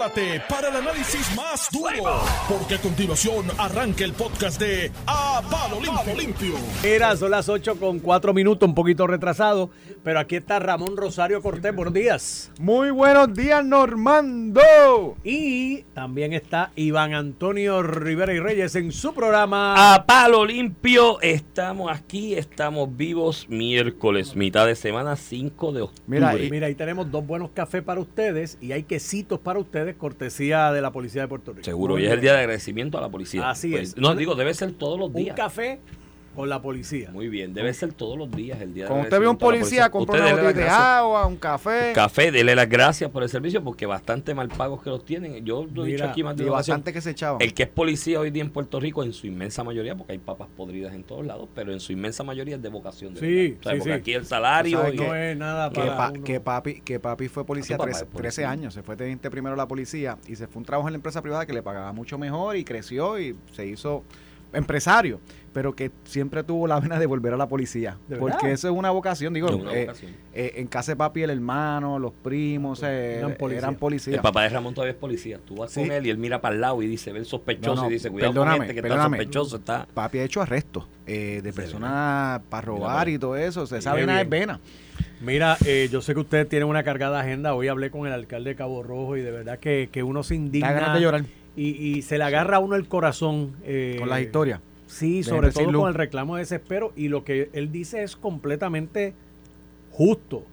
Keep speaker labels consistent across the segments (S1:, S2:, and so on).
S1: prepárate para el análisis más duro, porque a continuación arranca el podcast de A Palo Limpio. Limpio.
S2: Era, son las 8 con 4 minutos, un poquito retrasado, pero aquí está Ramón Rosario Cortés, buenos días.
S3: Muy buenos días, Normando.
S2: Y también está Iván Antonio Rivera y Reyes en su programa.
S4: A Palo Limpio, estamos aquí, estamos vivos miércoles, mitad de semana, 5 de octubre.
S2: Mira, y, mira, ahí tenemos dos buenos cafés para ustedes y hay quesitos para ustedes, cortesía de la Policía de Puerto Rico.
S4: Seguro, y es el día de agradecimiento a la policía.
S2: Así
S4: Pues,
S2: es.
S4: No, digo, debe ser todos los días.
S2: Un café con la policía.
S4: Muy bien, debe ser todos los días el día de
S3: Cuando usted ve un
S4: a
S3: policía, compra una botella de agua, un café.
S4: Café, dele las gracias por el servicio porque bastante mal pagos que los tienen. Yo lo he dicho aquí más de
S3: bastante que se echaban.
S4: El que es policía hoy día en Puerto Rico, en su inmensa mayoría, porque hay papas podridas en todos lados, pero en su inmensa mayoría es de vocación. De
S2: Sí.
S4: O sea,
S2: sí,
S4: porque
S2: sí.
S4: aquí el salario.
S3: ¿Sabes
S4: y-
S3: qué?
S2: No es nada
S3: que,
S2: para
S3: pa-
S2: uno.
S3: que papi, que papi fue policía
S4: Ah, papá
S3: tres-
S4: es policía.
S3: 13 años, se fue teniente primero a la policía y se fue un trabajo en la empresa privada que le pagaba mucho mejor y creció y se hizo empresario, pero que siempre tuvo la vena de volver a la policía,
S2: ¿De
S3: porque
S2: verdad?
S3: eso es una vocación, digo,
S4: Es una
S3: eh,
S4: vocación.
S3: eh, en casa de papi el hermano, los primos, eh,
S2: Eran
S3: eran,
S2: policías.
S3: policías.
S4: El papá de Ramón todavía es policía. Tú vas
S3: Sí.
S4: con él y él mira para el lado y dice, ve el sospechoso
S3: No, no,
S4: y dice, cuidado
S3: perdóname,
S4: con este que
S3: perdóname.
S4: está sospechoso. Está...
S3: Papi ha hecho arrestos eh, de personas para robar
S4: Mira,
S3: y todo eso, se sabe vena es
S2: bien.
S3: vena.
S2: Mira, eh, yo sé que ustedes tienen una cargada agenda. Hoy hablé con el alcalde de Cabo Rojo y de verdad que, que uno se
S3: Da
S2: indigna.
S3: ganas de llorar
S2: Y, y se le agarra a uno el corazón. eh,
S3: con las historias.
S2: Sí, sobre todo con el reclamo de desespero. Y lo que él dice es completamente justo.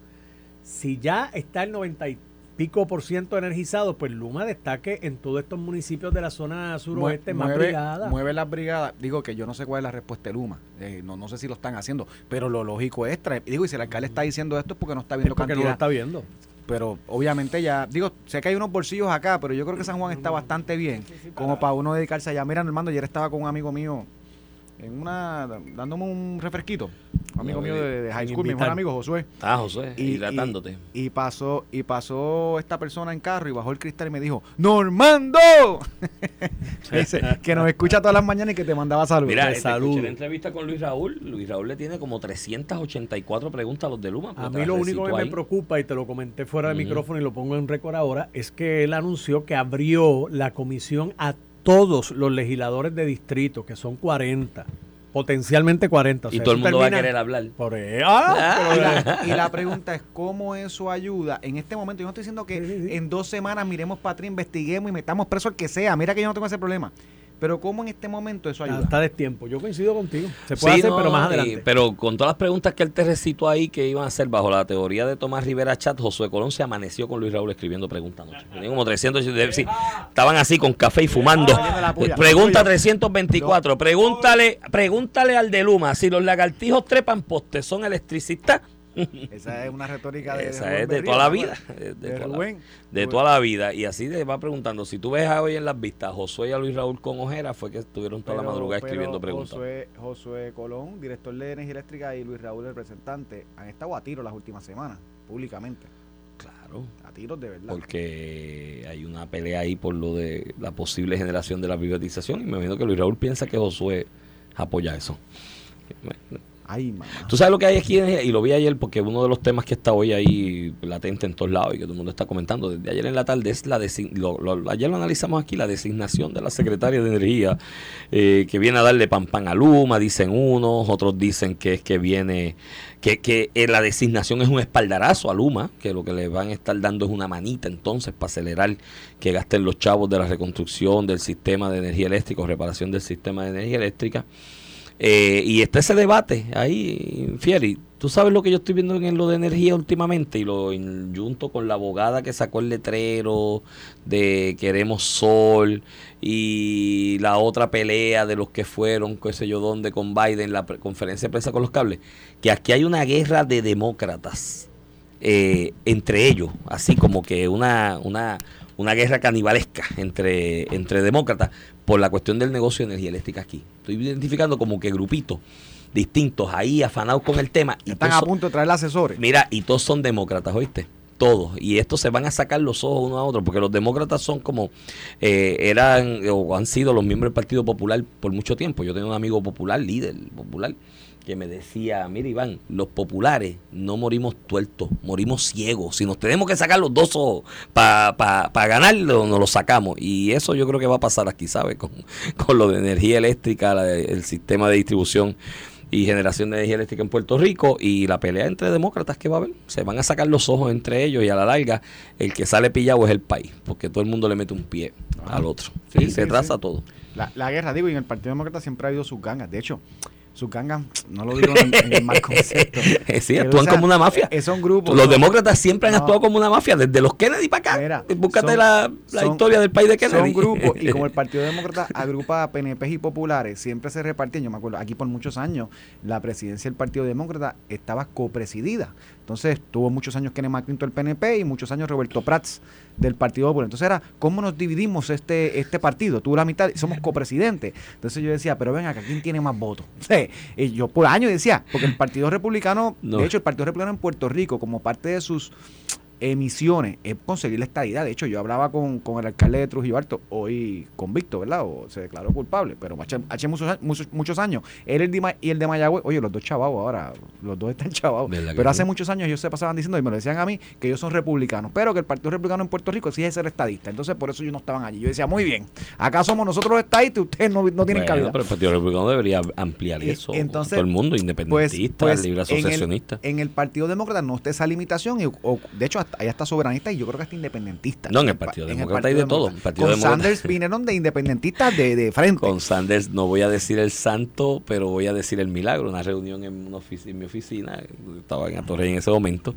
S2: Si ya está el 90 y pico por ciento energizado, pues Luma destaque en todos estos municipios de la zona suroeste más
S3: mueve,
S2: brigada.
S3: mueve las brigadas. Digo que yo no sé cuál es la respuesta de Luma. Eh, no, no sé si lo están haciendo. Pero lo lógico es traer. Digo, y si el alcalde está diciendo esto es porque no está
S2: Es
S3: viendo
S2: porque no lo
S3: cantidad.
S2: está viendo.
S3: Pero obviamente ya. Digo, sé que hay unos bolsillos acá, pero yo creo que San Juan está bastante bien. Como para uno dedicarse allá. Mira, Normando, ayer estaba con un amigo mío en una. dándome un refresquito. Un amigo mío de, de high school, mi mejor amigo Josué.
S4: Ah, José,
S3: Y-
S4: hidratándote.
S3: Y pasó, y pasó esta persona en carro y bajó el cristal y me dijo, ¡Normando! Dice, que nos escucha todas las mañanas y que te mandaba saludos.
S4: Mira, este,
S2: salud.
S4: la entrevista con Luis Raúl. Luis Raúl le tiene como 384 preguntas a los de Luma.
S2: A mí lo único que me preocupa, y te lo comenté fuera de
S4: Ujú.
S2: micrófono y lo pongo en récord ahora, es que él anunció que abrió la comisión a todos los legisladores de distrito, que son 40, potencialmente 40. o
S4: Y
S2: sea,
S4: todo el
S2: eso
S4: mundo va a querer hablar.
S2: Por ahí. ¡Ah!
S3: Y la, y la pregunta es cómo eso ayuda en este momento. Yo no estoy diciendo que
S2: Sí, sí, sí.
S3: en dos semanas miremos para atrás, investiguemos y metamos preso al que sea. Mira que yo no tengo ese problema. Pero cómo en este momento eso ayuda.
S2: está de tiempo. Yo coincido contigo. Se puede
S4: Sí,
S2: hacer,
S4: no,
S2: pero más
S4: y-
S2: adelante.
S4: pero con todas las preguntas que él te recitó ahí que iban a hacer bajo la teoría de Tomás Rivera Chat, Josué Colón se amaneció con Luis Raúl escribiendo preguntas anoche. Tenía como 300, de- sí, estaban así con café y fumando.
S3: Ah,
S4: Pregunta
S3: la puya.
S4: 324. Pregúntale, pregúntale al de Luma si los lagartijos trepan postes, son electricistas.
S3: Esa es una retórica de,
S4: Esa es de toda la vida. De, de
S3: De
S4: toda la- toda la vida. Y así te va preguntando. Si tú ves a hoy en las vistas, Josué y a Luis Raúl con ojera, fue que estuvieron toda la madrugada escribiendo preguntas.
S3: Josué, Josué Colón, director de Energía Eléctrica, y Luis Raúl, el representante, han estado a tiro las últimas semanas, públicamente.
S4: Claro.
S3: A tiros de verdad.
S4: porque hay una pelea ahí por lo de la posible generación de la privatización y me imagino que Luis Raúl piensa que Josué apoya eso.
S3: Ay.
S4: Tú sabes lo que hay aquí, y lo vi ayer porque uno de los temas que está hoy ahí latente en todos lados y que todo el mundo está comentando desde ayer en la tarde es la lo, lo- ayer lo analizamos aquí, la designación de la secretaria de Energía eh, que viene a darle pan pan a Luma, dicen unos, otros dicen que es que viene, que, que eh, la designación es un espaldarazo a Luma, que lo que le van a estar dando es una manita entonces para acelerar que gasten los chavos de la reconstrucción del sistema de energía eléctrica reparación del sistema de energía eléctrica. Eh, y está ese debate ahí, Fieri. Tú sabes lo que yo estoy viendo en lo de energía últimamente y lo junto con la abogada que sacó el letrero de Queremos Sol y la otra pelea de los que fueron, qué sé yo dónde, con Biden, la conferencia de prensa con los cables, que aquí hay una guerra de demócratas eh, entre ellos, así como que una, una, una guerra canibalesca entre, entre demócratas por la cuestión del negocio de energía eléctrica aquí. Estoy identificando como que grupitos distintos ahí afanados con el tema. Y
S3: Están a
S4: son-
S3: punto de traer asesores.
S4: Mira, y todos son demócratas, ¿oíste? Todos. Y estos se van a sacar los ojos uno a otro, porque los demócratas son como, eh, eran o han sido los miembros del Partido Popular por mucho tiempo. Yo tengo un amigo popular, líder popular, que me decía, mira Iván, los populares no morimos tuertos, morimos ciegos. Si nos tenemos que sacar los dos ojos para pa, pa ganarlo, nos lo sacamos. Y eso yo creo que va a pasar aquí, ¿sabes? Con, con lo de energía eléctrica, la de- el sistema de distribución y generación de energía eléctrica en Puerto Rico y la pelea entre demócratas que va a haber. Se van a sacar los ojos entre ellos y a la larga el que sale pillado es el país, porque todo el mundo le mete un pie al otro.
S3: Sí,
S4: y
S3: sí,
S4: se traza
S3: sí.
S4: todo.
S3: La, la guerra, digo, y en el Partido Demócrata siempre ha habido sus gangas. De hecho, sus gangas, no lo digo en, en el mal concepto.
S4: sí, actúan como una mafia.
S3: eh, son grupos.
S4: Los
S3: ¿no?
S4: demócratas siempre han
S3: No.
S4: actuado como una mafia, desde los Kennedy para acá.
S3: Mira,
S4: Búscate
S3: son-
S4: la, la
S3: son-
S4: historia del país de Kennedy.
S3: Son grupos, y como el Partido Demócrata agrupa a PNP y populares, siempre se repartían. Yo me acuerdo, aquí por muchos años, la presidencia del Partido Demócrata estaba copresidida. Entonces, tuvo muchos años Kenneth McClinton del PNP y muchos años Roberto Prats del Partido Popular. Entonces, era, ¿cómo nos dividimos este, este partido? Tú la mitad somos copresidentes. Entonces, yo decía, pero ven acá, ¿quién tiene más votos? Sí, y yo por años decía, porque el Partido Republicano,
S4: No.
S3: de hecho, el Partido Republicano en Puerto Rico, como parte de sus emisiones es conseguir la estadidad. De hecho, yo hablaba con, con el alcalde de Trujillo Alto, hoy convicto, ¿verdad? O se declaró culpable, pero hace, muchos, muchos, muchos años. Él el de y el de Mayagüez, oye, los dos chavados ahora, los dos están chavados.
S4: ¿Verdad que
S3: Pero
S4: sí?
S3: hace muchos años ellos se pasaban diciendo, y me lo decían a mí, que ellos son republicanos, pero que el Partido Republicano en Puerto Rico exige ser estadista. Entonces, por eso ellos no estaban allí. Yo decía, muy bien, acá somos nosotros los estadistas y ustedes no, no tienen
S4: Bueno,
S3: cabida.
S4: pero el Partido Republicano debería ampliar eso.
S3: entonces,
S4: todo el mundo,
S3: Pues,
S4: independentista,
S3: pues,
S4: libre
S3: en el-
S4: asociacionista.
S3: En el, Partido Demócrata no está esa limitación, y, o, de hecho, hasta, ahí está soberanista y yo creo que hasta independentista.
S4: No, en el
S3: pa-
S4: Partido
S3: en el
S4: Demócrata hay de todo.
S3: Demócrata.
S4: Partido
S3: Con
S4: Demócrata-
S3: Sanders vinieron de independentistas de, de frente.
S4: Con Sanders no voy a decir el santo, pero voy a decir el milagro. Una reunión en, una en mi oficina, estaba en Atorrey en ese momento,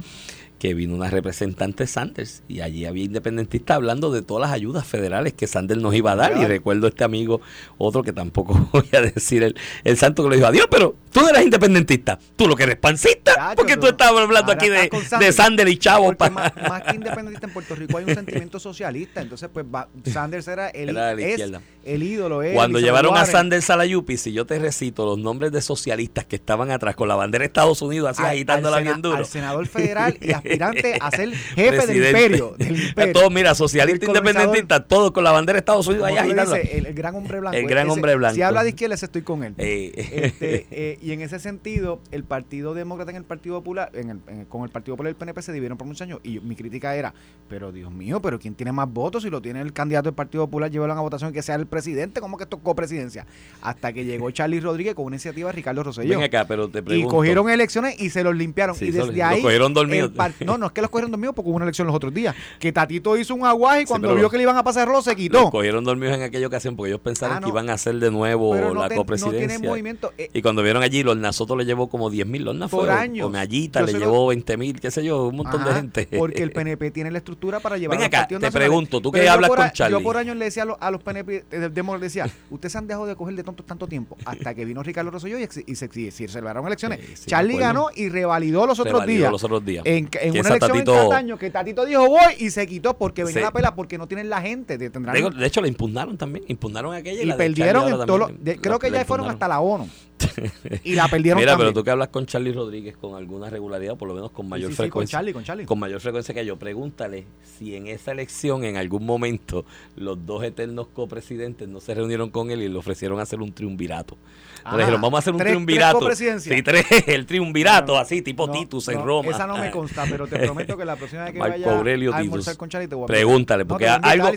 S4: que vino una representante Sanders y allí había independentistas hablando de todas las ayudas federales que Sanders nos iba a dar. Y recuerdo este amigo, otro que tampoco voy a decir el, el santo que le dijo, adiós, pero tú no eres independentista, tú lo que eres pancista,
S3: Chacho,
S4: porque tú estabas hablando aquí de,
S3: con
S4: de Sanders y Chavo.
S3: Más, más que independentista en Puerto Rico hay un sentimiento socialista. Entonces, pues va- Sanders era el,
S4: Era de la
S3: es
S4: izquierda.
S3: el ídolo. es
S4: Cuando llevaron a. Sanders a la Yupi, si yo te recito los nombres de socialistas que estaban atrás con la bandera de Estados Unidos así
S3: Al-
S4: agitándola
S3: al
S4: bien
S3: sena-
S4: duro.
S3: Al senador federal y aspirante a ser jefe del imperio. Del imperio.
S4: Todos, mira,
S3: colonizador.
S4: independentistas, todos con la bandera de Estados Unidos
S3: Como
S4: allá
S3: dices, el, el gran hombre blanco.
S4: El gran
S3: Ese-
S4: hombre blanco.
S3: Si habla de izquierda, estoy con él.
S4: Eh,
S3: Este, eh, y en ese sentido, el Partido Demócrata en el Partido Popular, en el, en- con el Partido Popular y el PNP se dividieron por muchos años. Y mi crítica era, pero Dios mío, pero ¿quién tiene más votos? Si lo tiene el candidato del Partido Popular, llevarlo a votación y que sea el presidente, ¿cómo que esto es copresidencia? Hasta que llegó Charlie Rodríguez con una iniciativa de Ricardo Rosselló.
S4: Ven acá, pero te
S3: Y
S4: pregunto.
S3: cogieron elecciones y se los limpiaron.
S4: Sí,
S3: y desde ahí.
S4: cogieron dormidos.
S3: el No, no es que los cogieron dormidos porque hubo una elección los otros días. Que Tatito hizo un aguaje y
S4: Sí,
S3: cuando
S4: pero
S3: vio
S4: los-
S3: que le iban a pasar rolo se
S4: Los
S3: quitó.
S4: cogieron dormidos en aquella ocasión porque ellos pensaron
S3: Ah, no.
S4: que iban a hacer de nuevo
S3: Pero
S4: la
S3: no
S4: copresidencia.
S3: movimiento. eh,
S4: y cuando vieron allí, los Nasoto le llevó como 10 mil, ¿no
S3: Por
S4: Mellita
S3: Yo
S4: le llevó 20 mil, qué sé yo, un montón de gente.
S3: Porque el PNP tiene la estructura para llevar
S4: Ven
S3: a los
S4: acá, te pregunto, tú que hablas con
S3: a-
S4: Charlie.
S3: Yo por años le decía a los, a los PNP le decía, ustedes han dejado de coger de tontos tanto tiempo, hasta que vino Ricardo Rosselló y, se, y se celebraron elecciones.
S4: Sí, sí,
S3: Charlie ganó y revalidó los otros
S4: Revalidó
S3: días.
S4: los otros días.
S3: En, en
S4: Que
S3: una elección
S4: Tatito-
S3: en Cataño que Tatito dijo voy y se quitó porque venía
S4: Sí.
S3: la pela porque no tienen la gente. De, tendrán-
S4: de hecho, la impugnaron también. Impugnaron aquella y,
S3: y
S4: la
S3: perdieron en todo lo-
S4: La-
S3: creo que ya fueron hasta la ONU. y la perdieron
S4: Mira,
S3: también.
S4: pero tú que hablas con Charlie Rodríguez con alguna regularidad, por lo menos con mayor
S3: Sí, sí, con
S4: frecuencia.
S3: Charlie, con Charlie.
S4: con mayor frecuencia que yo, pregúntale si en esa elección, en algún momento, los dos eternos copresidentes no se reunieron con él y le ofrecieron hacer un triunvirato.
S3: Ah,
S4: le dijeron, vamos a hacer un
S3: tres-
S4: triunvirato.
S3: tres.
S4: Sí, tres, el triunvirato,
S3: No,
S4: así, tipo
S3: no,
S4: Titus en
S3: no,
S4: Roma.
S3: Esa no me consta, pero te prometo que la próxima vez que
S4: Marco
S3: vaya
S4: Aurelio
S3: a
S4: Titus.
S3: almorzar con Charlie te voy a
S4: Pregúntale, porque
S3: a
S4: algo,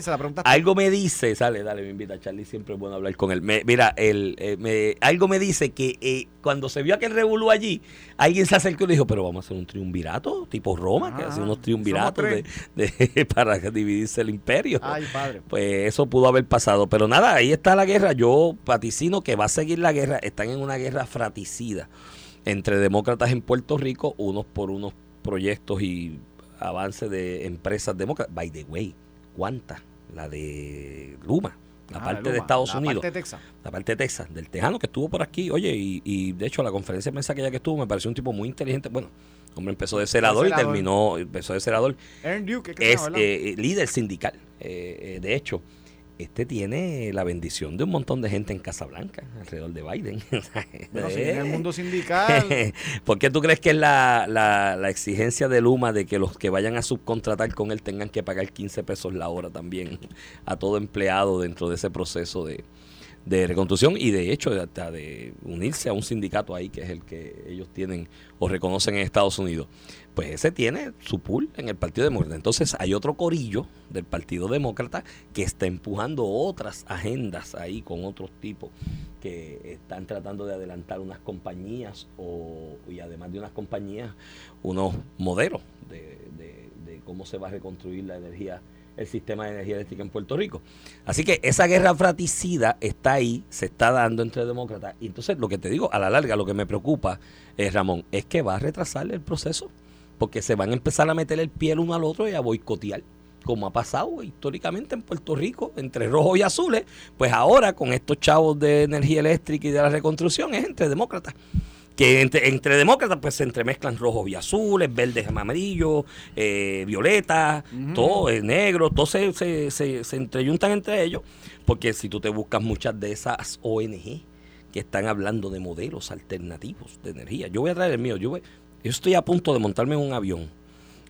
S4: algo me dice, sale, dale, me invita. Charlie siempre es bueno hablar con él. Me- mira, el, eh, me- algo me dice que eh, cuando se vio aquel revolú allí, alguien se acercó y le dijo, pero vamos a hacer un triunvirato, tipo Roma, que
S3: Ah,
S4: hace unos
S3: somos
S4: triunviratos de, para dividirse el imperio.
S3: Ay, padre.
S4: Pues eso pudo haber pasado. Pero nada, ahí está la guerra. Yo vaticino que va a seguir la guerra. Están en una guerra fraticida entre demócratas en Puerto Rico, unos por unos proyectos y avances de empresas demócratas. By the way, ¿cuántas? La de Luma, la
S3: Ah,
S4: parte de Estados
S3: la
S4: Unidos,
S3: parte de Texas.
S4: la parte de Texas, del Tejano que estuvo por aquí. Oye, y, y de hecho la conferencia de prensa que ya que estuvo me pareció un tipo muy inteligente. Bueno, hombre empezó de senador y
S3: senador.
S4: terminó, empezó de
S3: Aaron Duke, ¿qué
S4: es eh, eh, líder sindical. Eh, eh, de hecho, este tiene la bendición de un montón de gente en Casablanca, alrededor de Biden.
S3: Bueno, si en el mundo sindical.
S4: ¿Por qué tú crees que es la, la, la exigencia de Luma de que los que vayan a subcontratar con él tengan que pagar 15 pesos la hora también a todo empleado dentro de ese proceso de, de reconstrucción y de hecho hasta de unirse a un sindicato ahí que es el que ellos tienen o reconocen en Estados Unidos pues ese tiene su pool en el Partido Demócrata. Entonces hay otro corillo del Partido Demócrata que está empujando otras agendas ahí con otros tipos que están tratando de adelantar unas compañías o, y además de unas compañías, unos modelos de, de cómo se va a reconstruir la energía el sistema de energía eléctrica en Puerto Rico. Así que esa guerra fratricida está ahí, se está dando entre demócratas. Y entonces lo que te digo, a la larga, lo que me preocupa, es, Ramón, es que va a retrasar el proceso porque se van a empezar a meter el pie el uno al otro y a boicotear, como ha pasado históricamente en Puerto Rico, entre rojos y azules, pues ahora con estos chavos de energía eléctrica y de la reconstrucción es entre demócratas. Que entre, demócratas pues se entremezclan rojos y azules, verdes y amarillos, eh, violetas, todo, es negro, todo se, se, se, se entreyuntan entre ellos, porque si tú te buscas muchas de esas ONG que están hablando de modelos alternativos de energía, yo voy a traer el mío, yo voy, yo estoy a punto de montarme en un avión,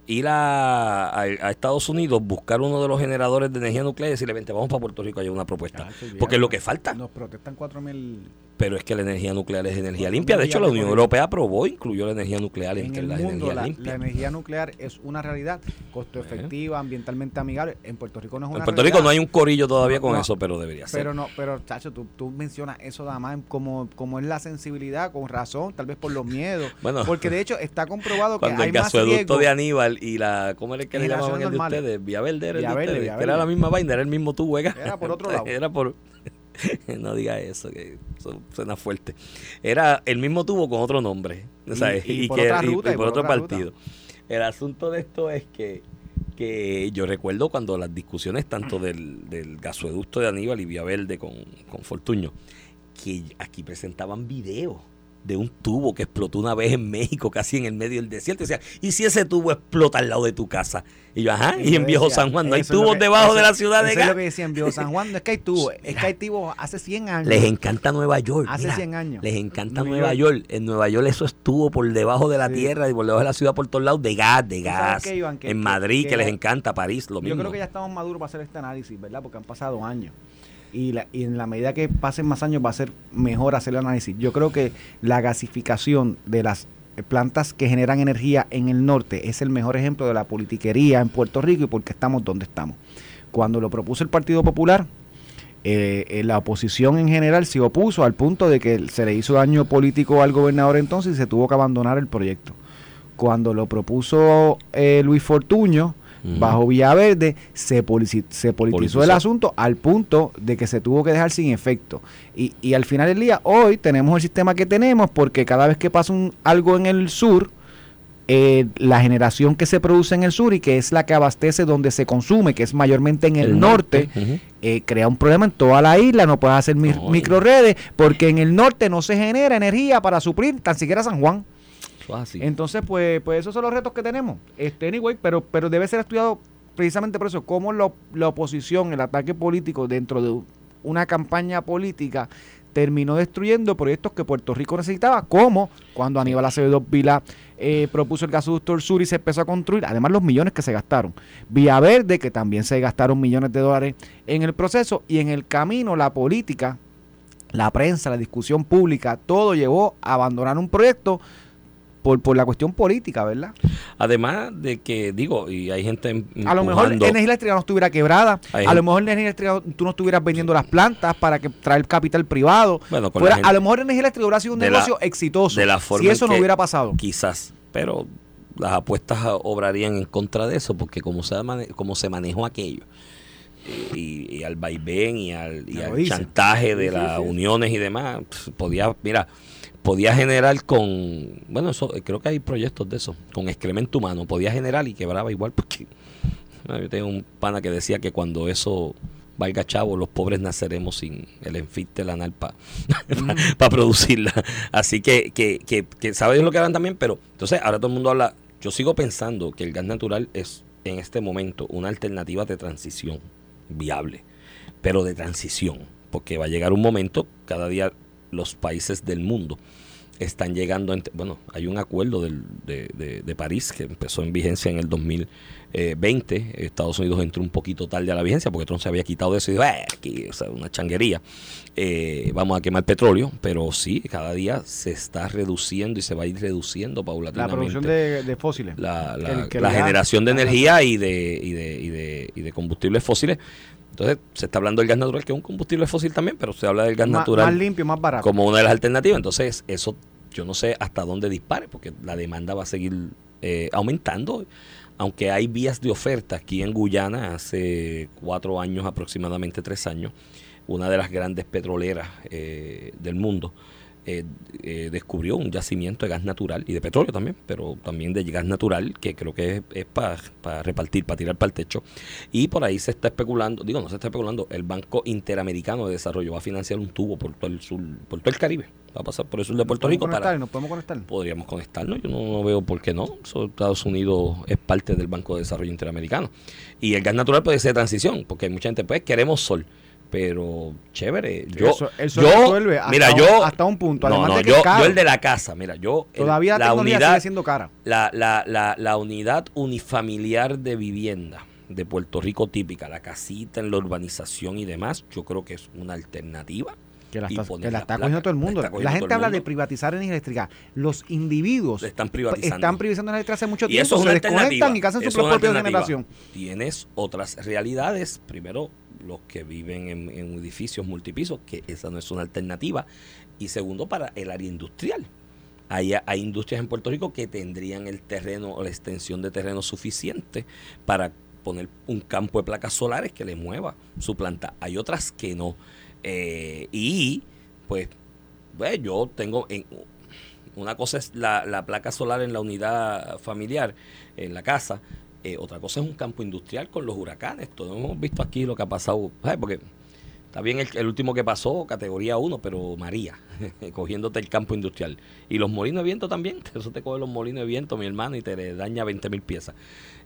S4: ir a, Estados Unidos, buscar uno de los generadores de energía nuclear y decirle, vente, vamos para Puerto Rico, hay una propuesta. Porque es lo que falta.
S3: Nos protestan 4 mil
S4: pero es que la energía nuclear es energía limpia. De hecho, la Unión Europea aprobó, incluyó la energía nuclear energías
S3: la,
S4: limpias.
S3: La energía nuclear es una realidad, costo efectiva, ambientalmente amigable. En Puerto Rico no es una
S4: En Puerto Rico no hay un corillo todavía con eso, pero debería ser.
S3: Pero no, pero Chacho, tú, tú mencionas eso nada más como, como es la sensibilidad, con razón, tal vez por los miedos. Bueno, porque de hecho está comprobado que hay
S4: el gasoducto de Aníbal y la, ¿cómo era que le llamaban el de ustedes? Vía Verde era el de ustedes, que era la misma vaina, era el mismo tubo,
S3: Era por otro lado.
S4: era por no diga eso, que suena fuerte. Era el mismo tubo con otro nombre. Y, por, otro partido. El asunto de esto es que, que yo recuerdo cuando las discusiones tanto del, del gasoducto de Aníbal y Vía Verde con, con Fortuño, que aquí presentaban videos de un tubo que explotó una vez en México, casi en el medio del desierto. O sea, ¿y si ese tubo explota al lado de tu casa? Y yo, ajá, y, en Viejo San Juan no hay tubos debajo de la ciudad de
S3: es lo que decía en Viejo San Juan, no es que hay tubos, es que hay tubos hace 100 años.
S4: Les encanta Nueva York.
S3: Hace 100 años.
S4: Les encanta Nueva York. En Nueva York eso estuvo por debajo de la tierra y por debajo de la ciudad por todos lados de gas, de gas. en Madrid, que, les encanta, París, lo mismo.
S3: Yo creo que ya estamos maduros para hacer este análisis, ¿verdad? Porque han pasado años y, la, y en la medida que pasen más años va a ser mejor hacer el análisis. Yo creo que la gasificación de las plantas que generan energía en el norte es el mejor ejemplo de la politiquería en Puerto Rico y por qué estamos donde estamos. Cuando lo propuso el Partido Popular, eh, eh, la oposición en general se opuso al punto de que se le hizo daño político al gobernador entonces y se tuvo que abandonar el proyecto. Cuando lo propuso eh, Luis Fortuño, bajo Villaverde, se, se politizó el asunto al punto de que se tuvo que dejar sin efecto. Y, y al final del día, hoy tenemos el sistema que tenemos porque cada vez que pasa un, algo en el sur, eh, la generación que se produce en el sur y que es la que abastece donde se consume, que es mayormente en el, norte, eh, crea un problema en toda la isla, no puede hacer microredes, porque en el norte no se genera energía para suplir tan siquiera San Juan. Entonces, pues, pues esos son los retos que tenemos. Este, anyway, pero, pero debe ser estudiado precisamente por eso, cómo la oposición, el ataque político dentro de una campaña política terminó destruyendo proyectos que Puerto Rico necesitaba, como cuando Aníbal Acevedo Vila eh, propuso el gasoducto sur y se empezó a construir, además los millones que se gastaron. Vía Verde, que también se gastaron millones de dólares en el proceso, y en el camino la política, la prensa, la discusión pública, todo llevó a abandonar un proyecto por, por la cuestión política, ¿verdad?
S4: Además de que, digo, y hay gente.
S3: A lo mejor energía eléctrica no estuviera quebrada, a lo mejor energía eléctrica tú no estuvieras vendiendo las plantas para que traer capital privado. Bueno, a lo mejor energía eléctrica hubiera sido un negocio exitoso. De la forma si eso no hubiera pasado.
S4: Quizás, pero las apuestas obrarían en contra de eso, porque como se, como se manejó aquello. Y, al vaivén y al, chantaje de las uniones y demás, podía, mira, podía generar con, bueno, eso creo que hay proyectos de eso, con excremento humano, podía generar y quebraba igual porque yo tengo un pana que decía que cuando eso valga chavo, los pobres naceremos sin el enfite la para mm. producirla. Así que, que, que, que sabes lo que harán también, pero entonces ahora todo el mundo habla, yo sigo pensando que el gas natural es en este momento una alternativa de transición viable, pero de transición, porque va a llegar un momento, cada día los países del mundo están llegando, bueno, hay un acuerdo del, de, de, de, París que empezó en vigencia en el 2020. Estados Unidos entró un poquito tarde a la vigencia porque Trump se había quitado de eso y dijo, eh, aquí, o sea, una changuería. Eh, vamos a quemar petróleo, pero sí, cada día se está reduciendo y se va a ir reduciendo paulatinamente.
S3: La producción de, de fósiles.
S4: La, la, la generación de energía y de, y de, y de, y de combustibles fósiles entonces, se está hablando del gas natural, que es un combustible fósil también, pero se habla del gas natural.
S3: Más limpio, más barato.
S4: Como una de las alternativas. Entonces, eso yo no sé hasta dónde dispare, porque la demanda va a seguir eh, aumentando. Aunque hay vías de oferta aquí en Guyana hace cuatro años, aproximadamente tres años, una de las grandes petroleras eh, del mundo eh, eh, descubrió un yacimiento de gas natural y de petróleo también, pero también de gas natural que creo que es, es para repartir, para tirar para el techo. Y por ahí se está especulando, digo, no se está especulando, el Banco Interamericano de Desarrollo va a financiar un tubo por todo el sur, por todo el Caribe. Va a pasar por el sur de Puerto Rico.
S3: Para, ¿Nos podemos conectar?
S4: Podríamos conectarnos, yo no, no veo por qué no. Estados Unidos es parte del Banco de Desarrollo Interamericano. Y el gas natural puede ser de transición, porque hay mucha gente, pues queremos sol pero chévere. Yo,
S3: eso, eso
S4: yo
S3: resuelve hasta,
S4: mira, yo,
S3: hasta un punto.
S4: No,
S3: Además
S4: no,
S3: de que
S4: yo,
S3: es caro.
S4: yo el de la casa, mira, yo. el-
S3: Todavía la,
S4: la unidad,
S3: sigue siendo cara.
S4: la, la, la, la unidad unifamiliar de vivienda de Puerto Rico típica, la casita en la urbanización y demás, yo creo que es una alternativa.
S3: Que la está, que la está
S4: placa,
S3: cogiendo todo el mundo. La, gente
S4: el
S3: habla de privatizar energía eléctrica. Los individuos
S4: Le están privatizando.
S3: están privatizando energía eléctrica hace mucho
S4: Y
S3: tiempo.
S4: eso es
S3: se
S4: una
S3: desconectan
S4: alternativa.
S3: y hacen su propia generación.
S4: Tienes otras realidades. Primero, los que viven en, edificios multipisos, que esa no es una alternativa. Y segundo, para el área industrial. Hay, hay industrias en Puerto Rico que tendrían el terreno o la extensión de terreno suficiente para poner un campo de placas solares que le mueva su planta. Hay otras que no. Eh, y pues, pues, yo tengo en, una cosa es la, la placa solar en la unidad familiar, en la casa. Eh, otra cosa es un campo industrial con los huracanes. Todos hemos visto aquí lo que ha pasado. Porque está bien el, último que pasó, categoría 1, pero María, cogiéndote el campo industrial. Y los molinos de viento también. Eso te coge los molinos de viento, mi hermano, y te daña 20 mil piezas.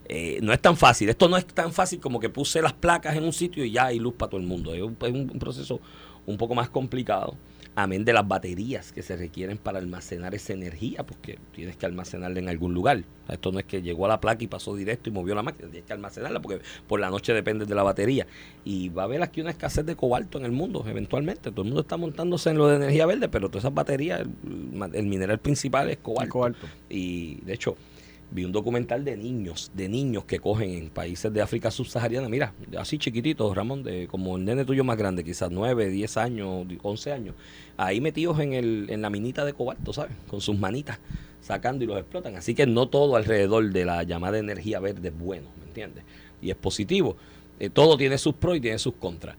S4: Eh, no es tan fácil. Esto no es tan fácil como que puse las placas en un sitio y ya hay luz para todo el mundo. Es un, es un proceso un poco más complicado. Amén de las baterías que se requieren para almacenar esa energía, porque tienes que almacenarla en algún lugar. Esto no es que llegó a la placa y pasó directo y movió la máquina, tienes que almacenarla porque por la noche depende de la batería. Y va a haber aquí una escasez de cobalto en el mundo, eventualmente. Todo el mundo está montándose en lo de energía verde, pero todas esas baterías, el, el mineral principal es cobalto.
S3: Cobalto.
S4: Y de hecho, vi un documental de niños, de niños que cogen en países de África subsahariana, mira, así chiquititos, Ramón, de como el nene tuyo más grande, quizás 9, 10 años, 11 años, ahí metidos en, el, en la minita de cobalto, ¿sabes? Con sus manitas sacando y los explotan. Así que no todo alrededor de la llamada energía verde es bueno, ¿me entiendes? Y es positivo. Eh, todo tiene sus pros y tiene sus contras.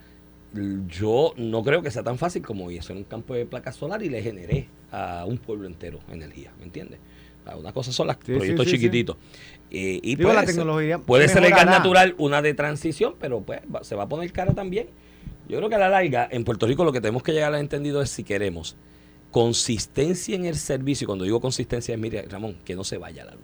S4: Yo no creo que sea tan fácil como ir a hacer un campo de placas solar y le generé a un pueblo entero energía, ¿me entiendes? Ah, Una cosa son los
S3: sí,
S4: proyectos
S3: sí, sí.
S4: chiquititos. Eh, y
S3: Digo,
S4: puede
S3: la
S4: ser- Puede ser el gas natural una de transición, pero pues va- se va a poner cara también. Yo creo que a la larga, en Puerto Rico lo que tenemos que llegar a entendido es si queremos consistencia en el servicio. Y cuando digo consistencia es, mire, Ramón, que no se vaya la luz.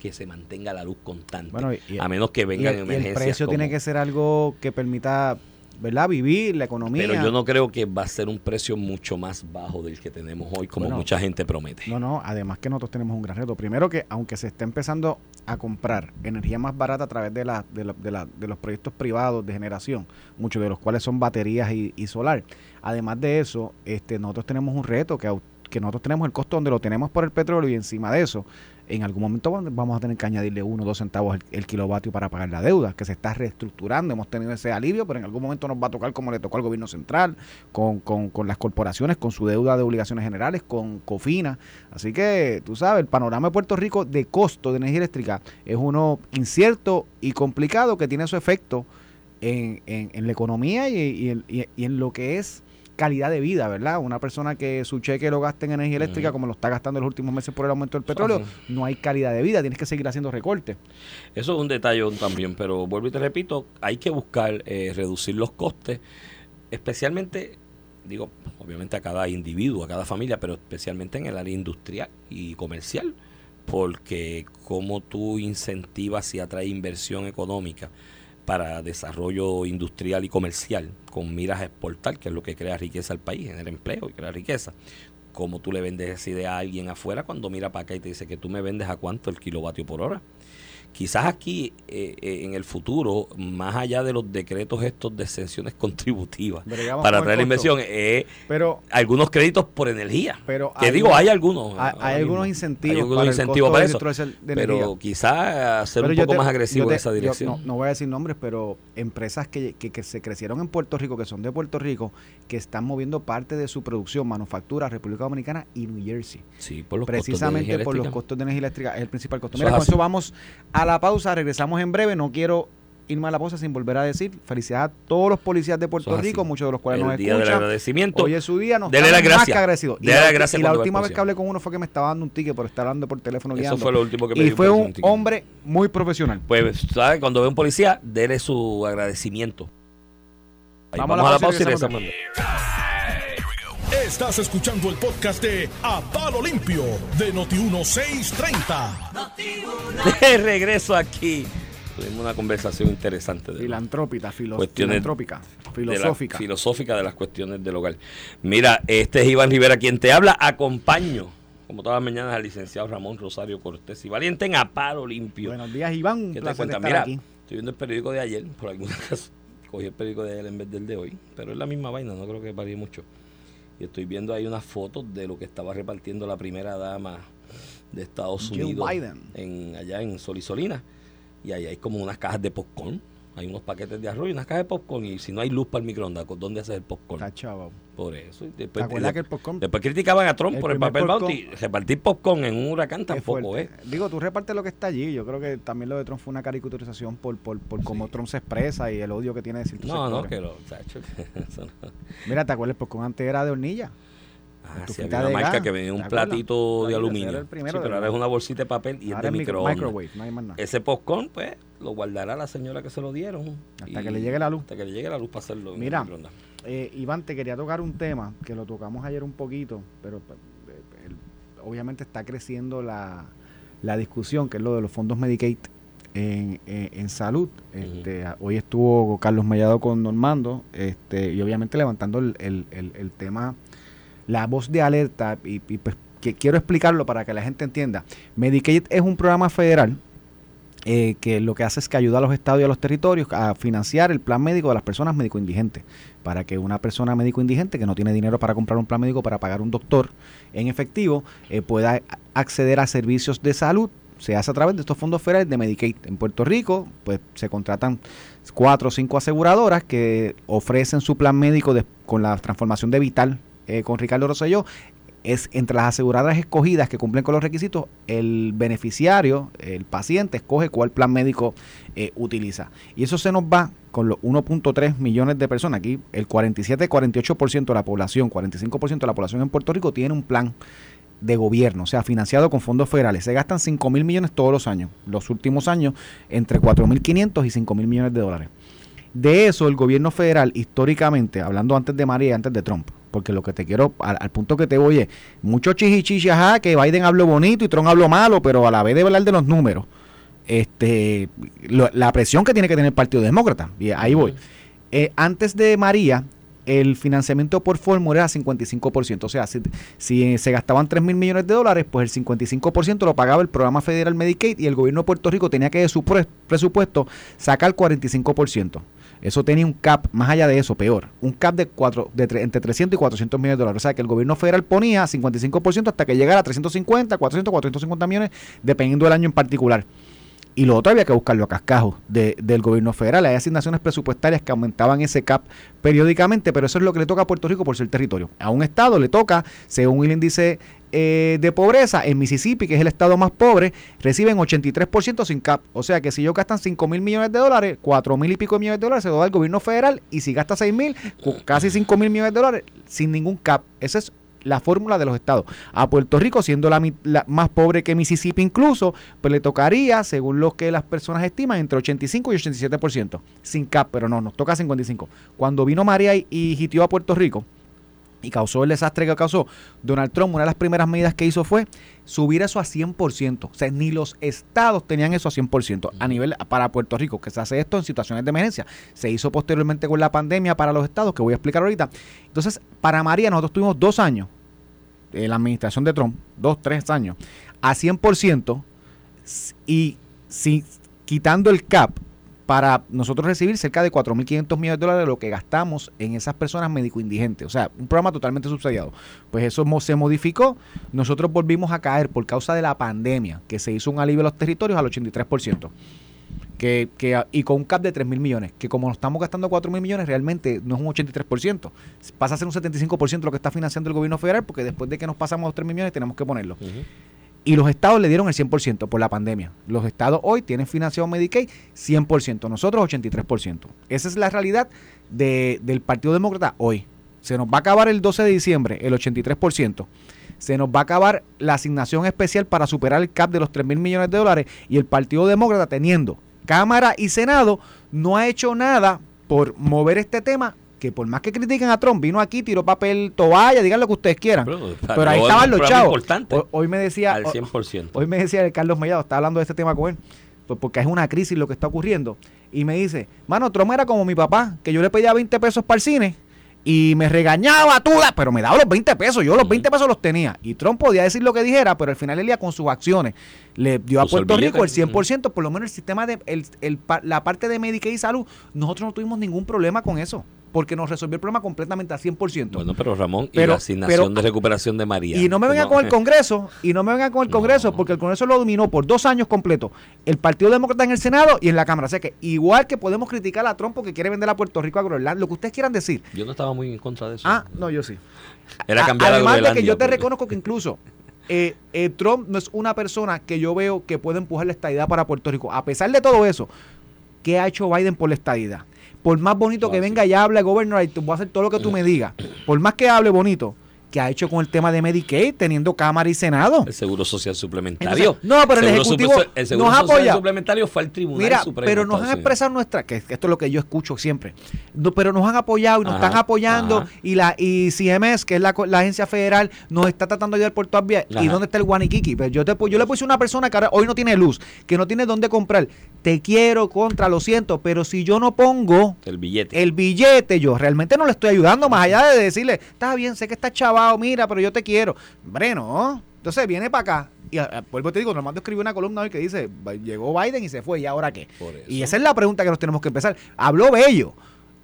S4: Que se mantenga la luz constante.
S3: Bueno, y- y-
S4: a menos que
S3: Y
S4: vengan
S3: el, y el
S4: emergencias.
S3: precio tiene que ser algo que permita, ¿verdad? Vivir, la economía.
S4: Pero yo no creo que va a ser un precio mucho más bajo del que tenemos hoy, como
S3: Bueno,
S4: mucha gente promete.
S3: No, no, además que nosotros tenemos un gran reto. Primero que, aunque se está empezando a comprar energía más barata a través de, la, de, la- de, la- de los proyectos privados de generación, muchos de los cuales son baterías y, y solar, además de eso, este, nosotros tenemos un reto que, que nosotros tenemos el costo donde lo tenemos por el petróleo y encima de eso, en algún momento vamos- a tener que añadirle uno o dos centavos el, kilovatio para pagar la deuda, que se está reestructurando. Hemos tenido ese alivio, pero en algún momento nos va a tocar como le tocó al gobierno central, con, con, con las corporaciones, con su deuda de obligaciones generales, con COFINA. Así que, tú sabes, el panorama de Puerto Rico de costo de energía eléctrica es uno incierto y complicado que tiene su efecto en, en, en la economía y en lo que es calidad de vida, ¿verdad? Una persona que su cheque lo gasta en energía eléctrica, como lo está gastando en los últimos meses por el aumento del petróleo, no hay calidad de vida, tienes que seguir haciendo recortes.
S4: Eso es un detalle también, pero vuelvo y te repito, hay que buscar eh, reducir los costes, especialmente, digo, obviamente a cada individuo, a cada familia, pero especialmente en el área industrial y comercial, porque como tú incentivas y atraes inversión económica para desarrollo industrial y comercial, con miras a exportar, que es lo que crea riqueza al país, genera empleo y crea riqueza. cómo tú le vendes esa idea a alguien afuera cuando mira para acá y te dice que tú me vendes a cuánto el kilovatio por hora. Quizás aquí, eh, eh, en el futuro, más allá de los decretos estos de exenciones contributivas
S3: Bregamos
S4: para traer la inversión, eh,
S3: Pero
S4: algunos créditos por energía.
S3: Pero
S4: que
S3: hay
S4: digo, hay algunos.
S3: hay, algunos incentivos
S4: Hay algunos
S3: para
S4: incentivos para eso.
S3: de.
S4: Pero quizás ser
S3: Pero
S4: un poco
S3: te-
S4: más agresivo
S3: te-
S4: en esa dirección.
S3: no, no voy a decir nombres, pero empresas que, que- que se crecieron en Puerto Rico, que son de Puerto Rico, que están moviendo parte de su producción, manufactura, República Dominicana y New Jersey.
S4: sí, por los costos de
S3: Precisamente
S4: energía
S3: por los costos de energía eléctrica es el principal costo.
S4: Eso
S3: Mira,
S4: es
S3: con
S4: así.
S3: eso vamos a la pausa, regresamos en breve. No quiero irme a la pausa sin volver a decir felicidades a todos los policías de Puerto. Rico, muchos de los cuales
S4: el
S3: nos
S4: día del
S3: escuchan.
S4: agradecimiento.
S3: Hoy es su día, nos
S4: Dele las
S3: estamos más que agradecidos. Y la,
S4: las gracias
S3: y la última vez que hablé con uno fue que me estaba dando un ticket por estar hablando por teléfono
S4: Eso
S3: guiando.
S4: fue lo último que me
S3: y fue un hombre muy profesional.
S4: Pues, ¿sabes? Cuando ve un policía, dele su agradecimiento. Ahí
S3: Vamos
S4: vamos,
S3: a la
S4: a la pausa y
S3: pausa y
S4: regresamos.
S1: Estás escuchando el podcast de A Palo Limpio de Noti1630.
S4: De regreso aquí. Tuvimos una conversación interesante de,
S3: Filantrópica, filo-
S4: Cuestiones
S3: filantrópica,
S4: de la-
S3: filosófica.
S4: filosófica de las cuestiones del hogar. Mira, este es Iván Rivera quien te habla. Acompaño, como todas las mañanas, al licenciado Ramón Rosario Cortés y Valiente en Aparo Limpio.
S3: Buenos días, Iván.
S4: ¿Qué te cuenta? Mira,
S3: aquí.
S4: estoy viendo el periódico de ayer, por alguna razón. Cogí el periódico de ayer en vez del de hoy, pero es la misma vaina, no creo que varíe mucho. Y estoy viendo ahí unas fotos de lo que estaba repartiendo la primera dama de Estados Unidos
S3: Biden.
S4: En, allá en Solisolina. Y ahí hay como unas cajas de popcorn. Hay unos paquetes de arroz y unas cajas de popcorn. Y si no hay luz para el microondas, ¿con ¿dónde haces el popcorn?
S3: Está chavo.
S4: Por eso. Y
S3: ¿Te
S4: Después,
S3: acuerdas
S4: de-
S3: que el popcorn
S4: después criticaban a Trump
S3: el
S4: por el papel bounty. Repartir popcorn en un huracán tampoco es.
S3: fuerte? Digo, tú repartes lo que está allí. Yo creo que también lo de Trump fue una caricaturización por, por, por cómo Trump se expresa y el odio que tiene de ciertos
S4: No, no, que lo. no.
S3: Mira, ¿te acuerdas? El popcorn antes era de hornilla.
S4: Ah,
S3: fita
S4: había una marca
S3: gas,
S4: que venía en
S3: ¿te
S4: un platito de aluminio.
S3: el
S4: sí, pero ahora es una bolsita de papel y es
S3: Ahora
S4: de
S3: es
S4: microondas.
S3: microwave, no hay más nada.
S4: Ese popcorn, pues, lo guardará la señora que se lo dieron.
S3: Hasta
S4: y-
S3: que le llegue la luz.
S4: Hasta que le llegue la luz para hacerlo en
S3: Mira,
S4: microondas.
S3: Eh, Iván, te quería tocar un tema que lo tocamos ayer un poquito, pero pues, eh, obviamente está creciendo la, la discusión, que es lo de los fondos Medicaid en, en- en salud. Este, Hoy estuvo Carlos Mellado con Normando este, y obviamente levantando el, el- el- el tema, la voz de alerta y, pues que quiero explicarlo para que la gente entienda. Medicaid es un programa federal eh, que lo que hace es que ayuda a los estados y a los territorios a financiar el plan médico de las personas médico indigentes, para que una persona médico indigente que no tiene dinero para comprar un plan médico para pagar un doctor en efectivo eh, pueda acceder a servicios de salud. Se hace a través de estos fondos federales de Medicaid. En Puerto Rico, pues se contratan cuatro o cinco aseguradoras que ofrecen su plan médico con la transformación de Vital eh, con Ricardo Rosselló es entre las aseguradoras escogidas que cumplen con los requisitos, el beneficiario, el paciente, escoge cuál plan médico eh, utiliza. Y eso se nos va con los 1.3 millones de personas. Aquí el 47-48% de la población, 45% de la población en Puerto Rico tiene un plan de gobierno, o sea, financiado con fondos federales. Se gastan 5 mil millones todos los años. Los últimos años, entre 4.500 y 5 mil millones de dólares. De eso, el gobierno federal, históricamente, hablando antes de María y antes de Trump, porque lo que te quiero, al, al punto que te voy es, mucho chichichichi, ajá, que Biden habló bonito y Trump habló malo, pero a la vez de hablar de los números, este, lo- la presión que tiene que tener el Partido Demócrata, y ahí voy. Eh, antes de María, el financiamiento por fórmula era 55%. O sea, si, si se gastaban 3 mil millones de dólares, pues el 55% lo pagaba el programa federal Medicaid y el gobierno de Puerto Rico tenía que de su pre- presupuesto sacar 45%. Eso tenía un cap, más allá de eso, peor, un cap de, cuatro, de tre- entre 300 y 400 millones de dólares. O sea, que el gobierno federal ponía 55% hasta que llegara a 350, 400, 450 millones, dependiendo del año en particular. Y lo otro había que buscarlo a cascajo de- del gobierno federal. Hay asignaciones presupuestarias que aumentaban ese cap periódicamente, pero eso es lo que le toca a Puerto Rico por ser territorio. A un estado le toca, según el índice eh, de pobreza, en Mississippi, que es el estado más pobre, reciben 83% sin cap. O sea que si ellos gastan 5 mil millones de dólares, 4 mil y pico millones de dólares se lo da el gobierno federal, y si gasta 6 mil, casi 5 mil millones de dólares sin ningún cap. Esa es la fórmula de los estados. A Puerto Rico, siendo la, más pobre que Mississippi incluso, pues le tocaría, según lo que las personas estiman, entre 85 y 87%, sin cap, pero no, nos toca 55. Cuando vino María y, y a Puerto Rico y causó el desastre que causó, Donald Trump, una de las primeras medidas que hizo fue subir eso a 100%. O sea, ni los estados tenían eso a 100% a nivel para Puerto Rico, que se hace esto en situaciones de emergencia. Se hizo posteriormente con la pandemia para los estados, que voy a explicar ahorita. Entonces, para María nosotros tuvimos dos años eh, la administración de Trump, dos, tres años, a 100% s- y si, quitando el cap para nosotros recibir cerca de 4.500 millones de dólares de lo que gastamos en esas personas médico-indigentes. O sea, un programa totalmente subsidiado. Pues eso se modificó. Nosotros volvimos a caer por causa de la pandemia, que se hizo un alivio a los territorios al 83%. Que, que, y con un cap de 3 mil millones, que como nos estamos gastando 4 mil millones, realmente no es un 83%, pasa a ser un 75% lo que está financiando el gobierno federal, porque después de que nos pasamos los 3 mil millones tenemos que ponerlo. Y los estados le dieron el 100% por la pandemia. Los estados hoy tienen financiado Medicaid 100%, nosotros 83%. Esa es la realidad de- del Partido Demócrata hoy. Se nos va a acabar el 12 de diciembre el 83%. Se nos va a acabar la asignación especial para superar el cap de los 3 mil millones de dólares y el Partido Demócrata teniendo Cámara y Senado no ha hecho nada por mover este tema que por más que critiquen a Trump, vino aquí, tiró papel, toalla, digan lo que ustedes quieran.
S4: Pero,
S3: Pero ahí estaban los chavos. Hoy, hoy me decía,
S4: al
S3: hoy-
S4: 100%.
S3: hoy me decía el Carlos Mellado, estaba hablando de este tema con él, pues porque es una crisis lo que está ocurriendo. Y me dice, mano, Trump era como mi papá, que yo le pedía 20 pesos para el cine y me regañaba tú, pero me daba los 20 pesos, yo los 20 pesos los tenía. Y Trump podía decir lo que dijera, pero al final él día con sus acciones le dio a Puerto Rico el
S4: billete.
S3: 100%, por lo menos el sistema de el, el la parte de Medicaid y salud, nosotros no tuvimos ningún problema con eso, porque nos resolvió el problema completamente al 100%.
S4: Bueno, pero Ramón, y la asignación
S3: pero-
S4: de recuperación de María.
S3: Y no me vengan
S4: No.
S3: con el Congreso, y no me vengan con el Congreso,
S4: No.
S3: porque el Congreso lo dominó por dos años completos. El Partido Demócrata en el Senado y en la Cámara. O sea que igual que podemos criticar a Trump porque quiere vender a Puerto Rico a Groenland, lo que ustedes quieran decir.
S4: Yo no estaba muy en contra de eso.
S3: Ah, no, yo sí.
S4: Era cambiar a
S3: Además de que
S4: Groenlandia,
S3: yo te
S4: porque-
S3: reconozco que incluso eh, eh, Trump no es una persona que yo veo que puede empujar la estadidad para Puerto Rico. A pesar de todo eso, ¿qué ha hecho Biden por la estadidad? Por más bonito que venga y hable, gobernador, voy a hacer todo lo que tú me digas. Por más que hable bonito, ¿qué ha hecho con el tema de Medicaid, teniendo Cámara y Senado?
S4: El Seguro Social Suplementario.
S3: Entonces, no, pero el Ejecutivo
S4: el Seguro
S3: nos
S4: Social
S3: apoya.
S4: Suplementario fue al Tribunal
S3: Mira,
S4: Supremo.
S3: pero nos han expresado nuestra, que esto es lo que yo escucho siempre, No, pero nos han apoyado y nos
S4: Ajá,
S3: están apoyando
S4: ajá.
S3: y la y CMS, que es la, agencia federal, nos está tratando de ayudar por todas vías. ¿Y dónde está el Guaniquiqui? Pues yo, te, yo le puse a una persona que ahora hoy no tiene luz, que no tiene dónde comprar. Te quiero, contra, lo siento, pero si yo no pongo
S4: El billete.
S3: el billete, yo realmente no le estoy ayudando, más allá de decirle, está bien, sé que estás chavado, mira, pero yo te quiero. Hombre, no. Entonces viene para acá. Y a- a- vuelvo te digo, Normando escribió una columna hoy que dice, "Va- llegó Biden y se fue, ¿y ahora qué? Y esa es la pregunta que nos tenemos que empezar. Habló Bello.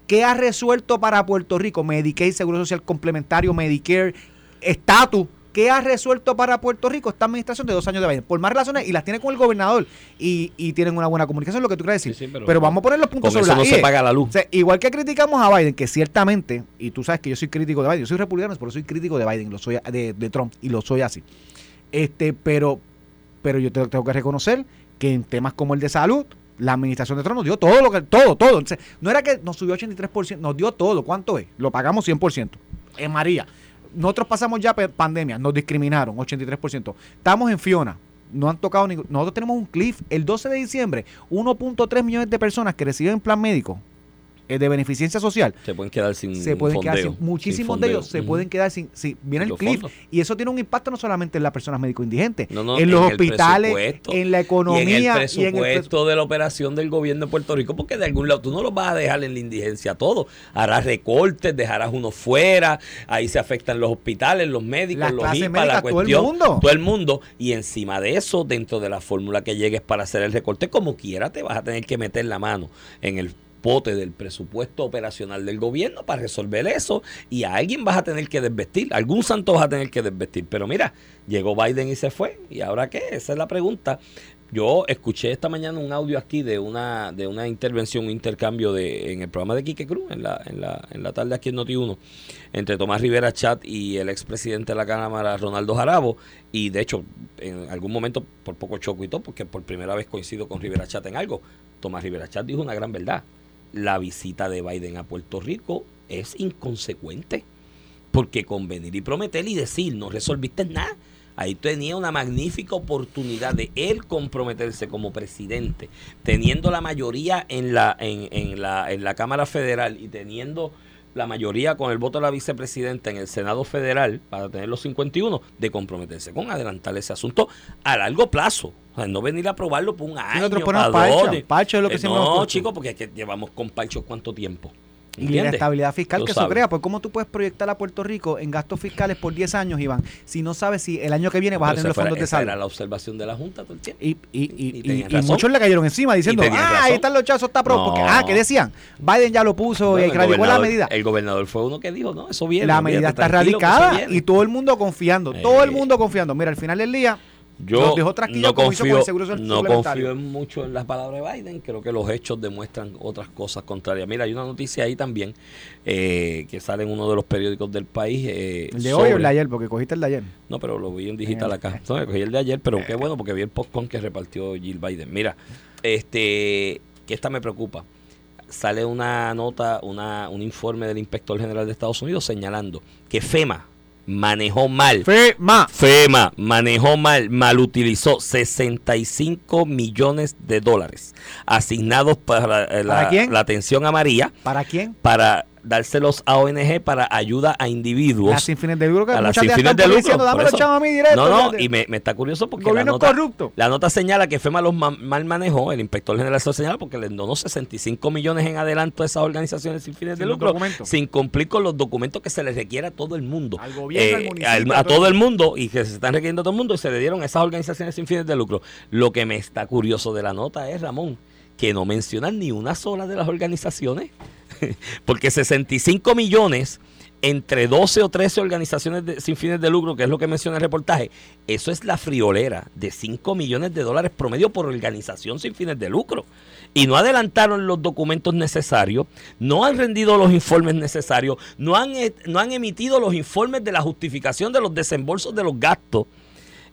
S3: ¿Qué ha resuelto para Puerto Rico? Medicaid, Seguro Social Complementario, Medicare, estatus. ¿Qué ha resuelto para Puerto Rico esta administración de dos años de Biden? Por más razones, y las tiene con el gobernador, y, y tienen una buena comunicación, lo que tú quieres decir.
S4: Sí, sí,
S3: pero,
S4: pero-
S3: vamos a poner los puntos
S4: Con
S3: sobre
S4: eso
S3: la
S4: no se
S3: IE.
S4: paga la luz.
S3: O sea, igual que criticamos a Biden, que ciertamente, y tú sabes que yo soy crítico de Biden, yo soy republicano, pero soy crítico de Biden, lo soy de, de Trump, y lo soy así. Este, pero, pero yo te- tengo que reconocer que en temas como el de salud, la administración de Trump nos dio todo lo que, todo, todo. Entonces, no era que nos subió 83%, nos dio todo. ¿Cuánto es? Lo pagamos 100%. En María. Nosotros pasamos ya pandemia, nos discriminaron, 83%. Estamos en Fiona, no han tocado ningún. Nosotros tenemos un cliff el 12 de diciembre, 1.3 millones de personas que reciben plan médico de beneficencia social
S4: Se pueden quedar sin
S3: se pueden quedar sin, muchísimos
S4: sin
S3: de ellos se pueden quedar sin, si viene el cliff
S4: fondos.
S3: y eso tiene un impacto no solamente en las personas médico indigentes
S4: No, no,
S3: en los hospitales en la economía
S4: y en el
S3: y en
S4: presupuesto
S3: el
S4: de la operación del gobierno de Puerto Rico, porque de algún lado tú no los vas a dejar en la indigencia todo. Harás recortes, dejarás uno fuera, ahí se afectan los hospitales, los médicos,
S3: Las
S4: los IPA,
S3: médicas,
S4: la
S3: todo el
S4: cuestión,
S3: mundo.
S4: todo el mundo. Y encima de eso, dentro de la fórmula que llegues para hacer el recorte, como quiera, te vas a tener que meter la mano en el pote del presupuesto operacional del gobierno para resolver eso y a alguien vas a tener que desvestir, algún santo vas a tener que desvestir. Pero mira, llegó Biden y se fue. ¿Y ahora qué? Esa es la pregunta. Yo escuché esta mañana un audio aquí de una de una intervención, un intercambio de en el programa de Quique Cruz, en la, en la, en la tarde aquí en Noti1, entre Tomás Rivera Chat y el expresidente de la Cámara, Ronaldo Jarabo. Y de hecho, en algún momento, por poco choco y todo, porque por primera vez coincido con Rivera Chat en algo. Tomás Rivera Chat dijo una gran verdad. La visita de Biden a Puerto Rico es inconsecuente. Porque con venir y prometer y decir, no resolviste nada. Ahí tenía una magnífica oportunidad de él comprometerse como presidente, teniendo la mayoría en la, en, en la, en la Cámara Federal y teniendo la mayoría con el voto de la vicepresidenta en el Senado Federal, para tener los 51, de comprometerse con adelantar ese asunto a largo plazo. O sea, no venir a aprobarlo por un año.
S3: nosotros ponemos
S4: dos.
S3: parcha es lo que
S4: Eh,
S3: hemos
S4: No, chicos, porque es que llevamos con parchos cuánto tiempo.
S3: Y la estabilidad fiscal que eso crea. Pues, ¿cómo tú puedes proyectar a Puerto Rico en gastos fiscales por 10 años, Iván, si no sabes si el año que viene vas a tener
S4: fuera-
S3: fondos de salud?
S4: era la observación de la Junta todo el tiempo.
S3: Y, y, y,
S4: Y
S3: y- muchos le cayeron encima diciendo, ah,
S4: razón.
S3: ahí están los chavos, eso está pro.
S4: No.
S3: Porque, ah, ¿qué decían? Biden ya lo puso
S4: Bueno,
S3: y radicó la medida.
S4: El gobernador fue uno que dijo, no, eso viene.
S3: la medida está radicada
S4: viene".
S3: y todo el mundo confiando.
S4: Eh,
S3: todo el mundo confiando. Mira, al final del día,
S4: Yo no confío, no confío mucho en las palabras de Biden. Creo que los hechos demuestran otras cosas contrarias. Mira, hay una noticia ahí también eh, que sale en uno de los periódicos del país. eh,
S3: el de hoy o el de ayer, porque cogiste el de ayer.
S4: No, pero lo vi en digital
S3: el-
S4: acá. No, cogí el de ayer, pero qué bueno porque vi el postcon que repartió Jill Biden. Mira, este, que esta me preocupa. Sale una nota, una, un informe del inspector general de Estados Unidos señalando que FEMA manejó mal.
S3: FEMA.
S4: FEMA manejó mal, mal utilizó 65 millones de dólares asignados para, eh, la,
S3: ¿Para quién?
S4: la atención a María
S3: ¿Para quién?
S4: para dárselos a ONG para ayuda a individuos.
S3: Las sin fines de lucro que
S4: a las sin fines de lucro.
S3: diciendo, dame los a mí directo.
S4: No, no,
S3: fíjate.
S4: y me, me está curioso porque la nota,
S3: corrupto.
S4: la nota señala que FEMA los ma- mal manejó, el inspector general se lo señala porque le donó 65 millones en adelanto a esas organizaciones sin fines de
S3: Sin
S4: lucro, sin cumplir con los documentos que se les requiere a todo el mundo.
S3: Al gobierno, al
S4: Eh,
S3: municipio,
S4: a,
S3: a todo el
S4: mundo y que se están requiriendo a todo el mundo y se le dieron a esas organizaciones sin fines de lucro. Lo que me está curioso de la nota es, Ramón, que no mencionan ni una sola de las organizaciones. Porque 65 millones entre 12 o 13 organizaciones sin fines de lucro, que es lo que menciona el reportaje, eso es la friolera de 5 millones de dólares promedio por organización sin fines de lucro. Y no adelantaron los documentos necesarios, no han rendido los informes necesarios, no han, e- no han emitido los informes de la justificación de los desembolsos de los gastos.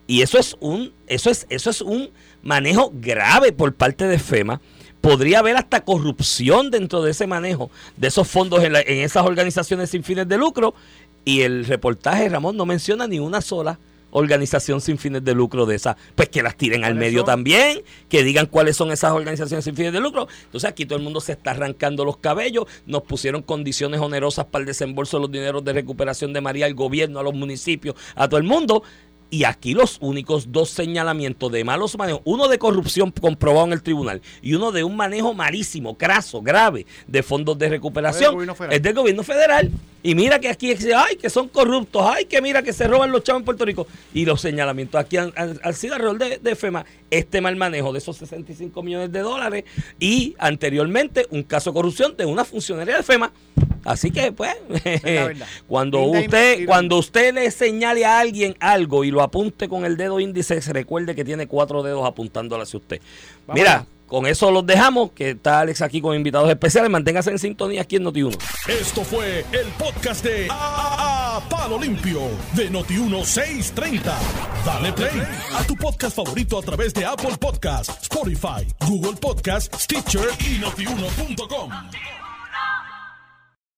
S4: Y eso es un, eso es, eso es un manejo grave por parte de FEMA. Podría haber hasta corrupción dentro de ese manejo de esos fondos en, la- en esas organizaciones sin fines de lucro. Y el reportaje, Ramón, no menciona ni una sola organización sin fines de lucro de esas. Pues que las tiren al
S3: ¿Cuáles
S4: medio
S3: son?
S4: también, que digan cuáles son esas organizaciones sin fines de lucro. Entonces aquí todo el mundo se está arrancando los cabellos. Nos pusieron condiciones onerosas para el desembolso de los dineros de recuperación de María al gobierno, a los municipios, a todo el mundo. Y aquí los únicos dos señalamientos de malos manejos, uno de corrupción comprobado en el tribunal y uno de un manejo malísimo, craso, grave de fondos de recuperación,
S3: gobierno federal.
S4: es del gobierno federal. Y mira que aquí dice, ay, que son corruptos, ay, que mira que se roban los chavos en Puerto Rico. Y los señalamientos aquí han, han- han sido alrededor de, de FEMA, este mal manejo de esos 65 millones de dólares y anteriormente un caso de corrupción de una funcionaria de FEMA. Así que, pues, cuando usted, cuando usted le señale a alguien algo y lo apunte con el dedo índice, se recuerde que tiene cuatro dedos apuntándole hacia usted. Mira. Con eso los dejamos, que está Alex aquí con invitados especiales. Manténgase en sintonía aquí en Noti1.
S1: Esto fue el podcast de A, A- Palo Limpio de Noti1630. Dale play a tu podcast favorito a través de Apple Podcasts, Spotify, Google Podcasts, Stitcher y notiuno.com.